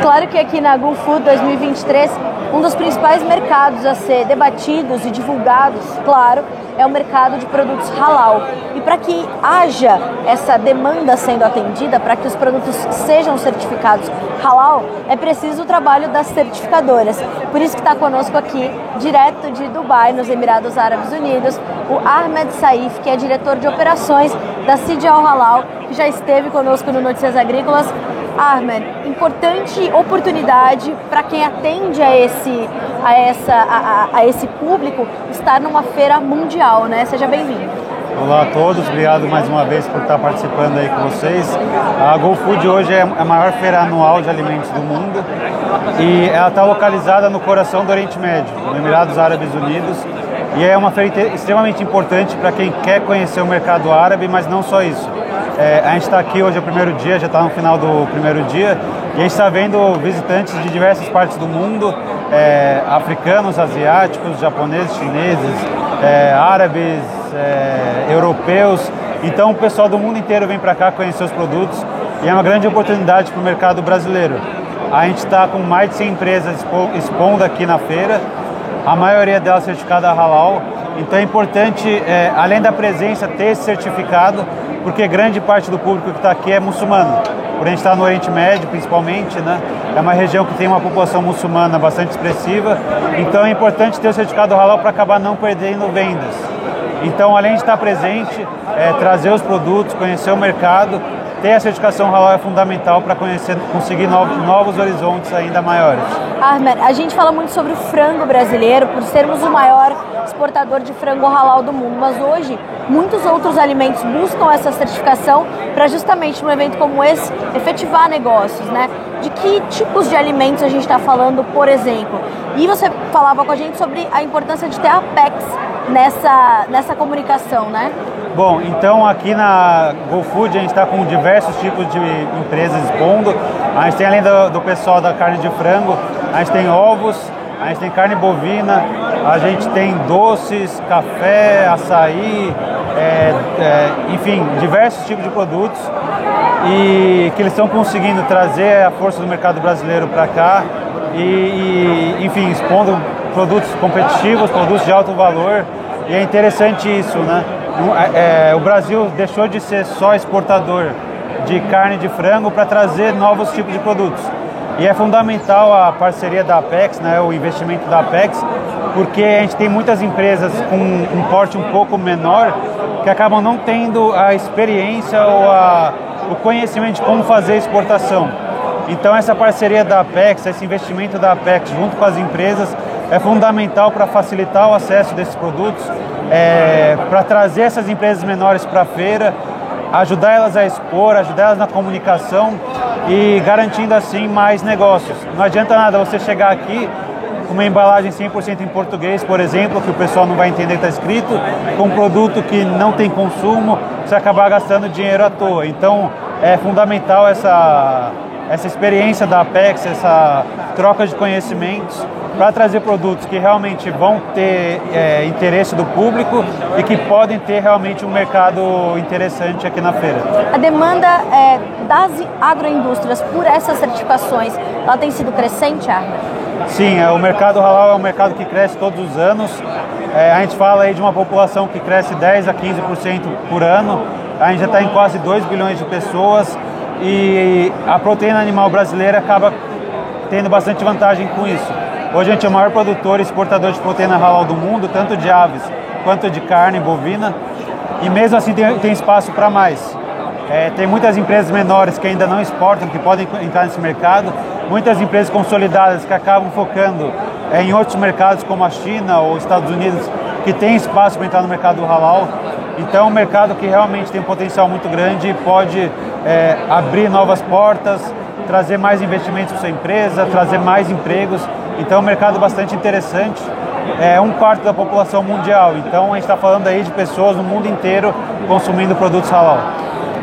claro que aqui na GoFood 2023, um dos principais mercados a ser debatidos e divulgados, claro, é o mercado de produtos halal. E para que haja essa demanda sendo atendida, para que os produtos sejam certificados halal, é preciso o trabalho das certificadoras. Por isso que está conosco aqui, direto de Dubai, nos Emirados Árabes Unidos, o Ahmed Saif, que é diretor de operações da Cidial Halal, que já esteve conosco no Notícias Agrícolas. Ahmed, importante oportunidade para quem atende a esse, a, essa, a, a, esse público estar numa feira mundial, né? Seja bem-vindo. Olá a todos, obrigado mais uma vez por estar participando aí com vocês. A GoFood hoje é a maior feira anual de alimentos do mundo e ela está localizada no coração do Oriente Médio, no Emirados Árabes Unidos. E é uma feira extremamente importante para quem quer conhecer o mercado árabe, mas não só isso. É, a gente está aqui hoje é o primeiro dia, já está no final do primeiro dia, e a gente está vendo visitantes de diversas partes do mundo, é, africanos, asiáticos, japoneses, chineses, é, árabes, é, europeus. Então o pessoal do mundo inteiro vem para cá conhecer os produtos e é uma grande oportunidade para o mercado brasileiro. A gente está com mais de 100 empresas expondo aqui na feira, a maioria delas certificada halal. Então é importante, é, além da presença, ter esse certificado porque grande parte do público que está aqui é muçulmano. Por a gente estar tá no Oriente Médio, principalmente, né? É uma região que tem uma população muçulmana bastante expressiva, então é importante ter o certificado halal para acabar não perdendo vendas. Então, além de estar presente, é, trazer os produtos, conhecer o mercado, ter a certificação halal é fundamental para conhecer, conseguir novos, novos horizontes ainda maiores. Ahmed, a gente fala muito sobre o frango brasileiro, por sermos o maior exportador de frango halal do mundo, mas hoje muitos outros alimentos buscam essa certificação para justamente num evento como esse efetivar negócios, né? De que tipos de alimentos a gente está falando, por exemplo? E você falava com a gente sobre a importância de ter a Apex nessa, nessa comunicação, né? Bom, então aqui na GoFood a gente está com diversos tipos de empresas expondo. A gente tem além do, do pessoal da carne de frango, a gente tem ovos, a gente tem carne bovina, a gente tem doces, café, açaí, é, é, enfim, diversos tipos de produtos e que eles estão conseguindo trazer a força do mercado brasileiro para cá e, e, enfim, expondo produtos competitivos, produtos de alto valor e é interessante isso, né? É, é, o Brasil deixou de ser só exportador de carne de frango para trazer novos tipos de produtos. E é fundamental a parceria da Apex, né, o investimento da Apex, porque a gente tem muitas empresas com um porte um pouco menor que acabam não tendo a experiência ou a, o conhecimento de como fazer exportação. Então essa parceria da Apex, esse investimento da Apex junto com as empresas é fundamental para facilitar o acesso desses produtos, é, para trazer essas empresas menores para a feira, ajudar elas a expor, ajudar elas na comunicação e garantindo assim mais negócios. Não adianta nada você chegar aqui com uma embalagem 100% em português, por exemplo, que o pessoal não vai entender que está escrito, com um produto que não tem consumo, você acabar gastando dinheiro à toa. Então é fundamental essa, essa experiência da Apex, essa troca de conhecimentos para trazer produtos que realmente vão ter é, interesse do público e que podem ter realmente um mercado interessante aqui na feira. A demanda é, das agroindústrias por essas certificações, ela tem sido crescente, Arna? Sim, é, o mercado halal é um mercado que cresce todos os anos. É, a gente fala aí de uma população que cresce 10 a 15% por ano. A gente já está em quase 2 bilhões de pessoas e a proteína animal brasileira acaba tendo bastante vantagem com isso. Hoje a gente é o maior produtor e exportador de proteína halal do mundo, tanto de aves quanto de carne bovina, e mesmo assim tem, tem espaço para mais. É, tem muitas empresas menores que ainda não exportam, que podem entrar nesse mercado, muitas empresas consolidadas que acabam focando é, em outros mercados como a China ou Estados Unidos, que tem espaço para entrar no mercado halal. Então é um mercado que realmente tem um potencial muito grande e pode é, abrir novas portas, trazer mais investimentos para sua empresa, trazer mais empregos então é um mercado bastante interessante. É um quarto da população mundial. Então a gente está falando aí de pessoas no mundo inteiro consumindo produtos halal.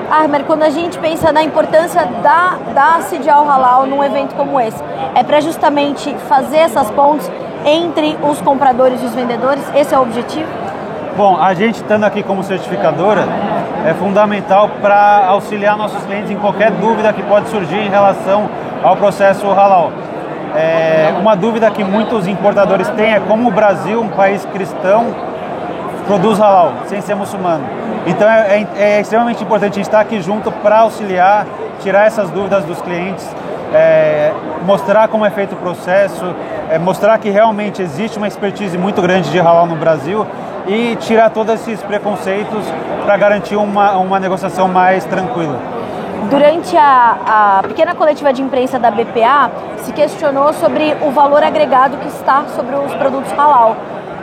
Armer, quando a gente pensa na importância da, da Cidial Halal num evento como esse, é para justamente fazer essas pontes entre os compradores e os vendedores? Esse é o objetivo? Bom, a gente estando aqui como certificadora, é fundamental para auxiliar nossos clientes em qualquer dúvida que pode surgir em relação ao processo halal. É, uma dúvida que muitos importadores têm é como o Brasil, um país cristão, produz halal, sem ser muçulmano. Então é, é, é extremamente importante a gente estar aqui junto para auxiliar, tirar essas dúvidas dos clientes, é, mostrar como é feito o processo, é, mostrar que realmente existe uma expertise muito grande de halal no Brasil e tirar todos esses preconceitos para garantir uma, uma negociação mais tranquila. Durante a, a, pequena coletiva de imprensa da BPA, se questionou sobre o valor agregado que está sobre os produtos halal.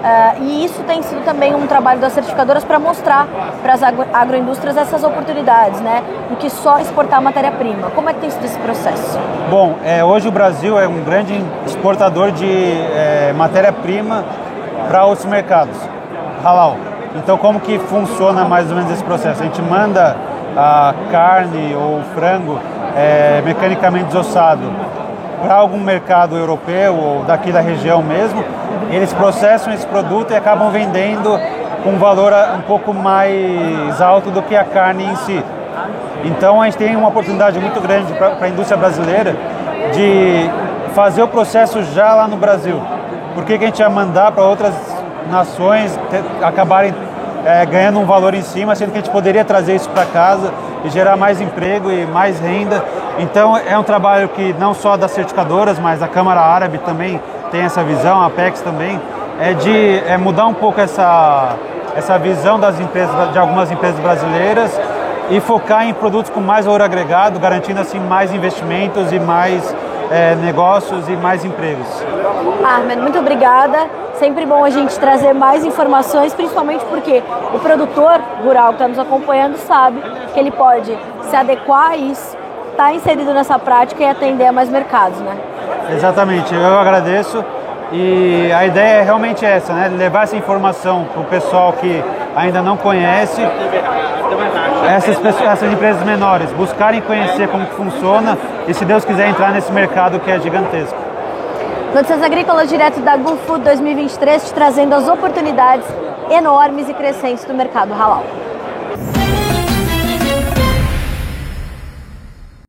Uh, e isso tem sido também um trabalho das certificadoras para mostrar para as agro agroindústrias essas oportunidades, né? Do que só exportar matéria-prima. Como é que tem sido esse processo? Bom, é, hoje o Brasil é um grande exportador de é, matéria-prima para outros mercados, halal. Então, como que funciona mais ou menos esse processo? A gente manda a carne ou frango é, mecanicamente desossado para algum mercado europeu ou daqui da região mesmo, eles processam esse produto e acabam vendendo com um valor um pouco mais alto do que a carne em si. Então a gente tem uma oportunidade muito grande para a indústria brasileira de fazer o processo já lá no Brasil. Por que, que a gente ia mandar para outras nações ter, acabarem é, ganhando um valor em cima, sendo que a gente poderia trazer isso para casa e gerar mais emprego e mais renda. Então é um trabalho que não só das certificadoras, mas a Câmara Árabe também tem essa visão, a Apex também, é de é mudar um pouco essa, essa visão das empresas, de algumas empresas brasileiras e focar em produtos com mais valor agregado, garantindo assim mais investimentos e mais é, negócios e mais empregos. Ahmed, muito obrigada. Sempre bom a gente trazer mais informações, principalmente porque o produtor rural que está nos acompanhando sabe que ele pode se adequar a isso, estar tá inserido nessa prática e atender a mais mercados, né? Exatamente, eu agradeço. E a ideia é realmente essa, né? Levar essa informação para o pessoal que ainda não conhece, essas, pessoas, essas empresas menores, buscarem conhecer como que funciona e, se Deus quiser, entrar nesse mercado que é gigantesco. Notícias Agrícolas direto da GoFood 2023, te trazendo as oportunidades enormes e crescentes do mercado halal.